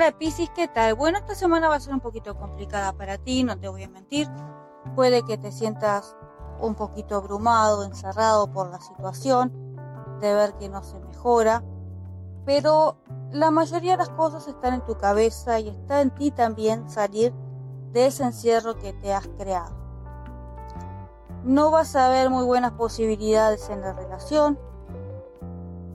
Hola Piscis, ¿qué tal? Bueno, esta semana va a ser un poquito complicada para ti, no te voy a mentir. Puede que te sientas un poquito abrumado, encerrado por la situación, de ver que no se mejora, pero la mayoría de las cosas están en tu cabeza y está en ti también salir de ese encierro que te has creado. No vas a ver muy buenas posibilidades en la relación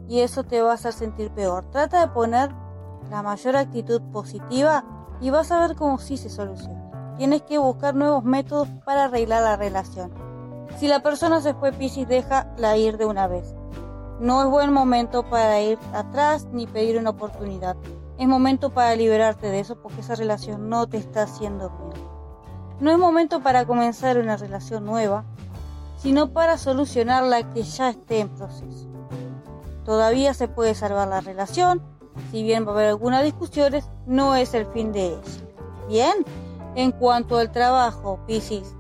y eso te va a hacer sentir peor. Trata de poner la mayor actitud positiva y vas a ver cómo sí se soluciona. Tienes que buscar nuevos métodos para arreglar la relación. Si la persona se fue Piscis, déjala ir de una vez. No es buen momento para ir atrás ni pedir una oportunidad. Es momento para liberarte de eso porque esa relación no te está haciendo bien. No es momento para comenzar una relación nueva, sino para solucionar la que ya esté en proceso. Todavía se puede salvar la relación, si bien va a haber algunas discusiones, no es el fin de ella. Bien, en cuanto al trabajo, Piscis,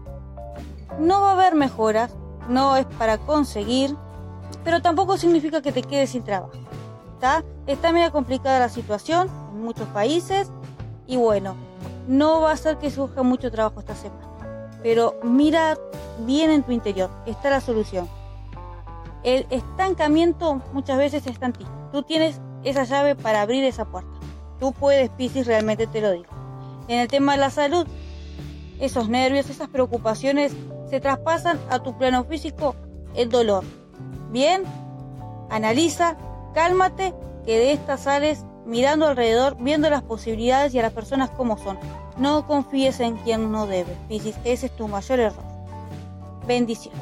no va a haber mejoras, no es para conseguir, pero tampoco significa que te quedes sin trabajo. ¿Está? Está medio complicada la situación en muchos países y bueno, no va a ser que surja mucho trabajo esta semana. Pero mira bien en tu interior, está la solución. El estancamiento muchas veces en ti. Tú tienes esa llave para abrir esa puerta. Tú puedes, Piscis, realmente te lo digo. En el tema de la salud, esos nervios, esas preocupaciones se traspasan a tu plano físico el dolor. Bien, analiza, cálmate, que de esta sales mirando alrededor, viendo las posibilidades y a las personas como son. No confíes en quien no debe, Piscis, ese es tu mayor error. Bendiciones.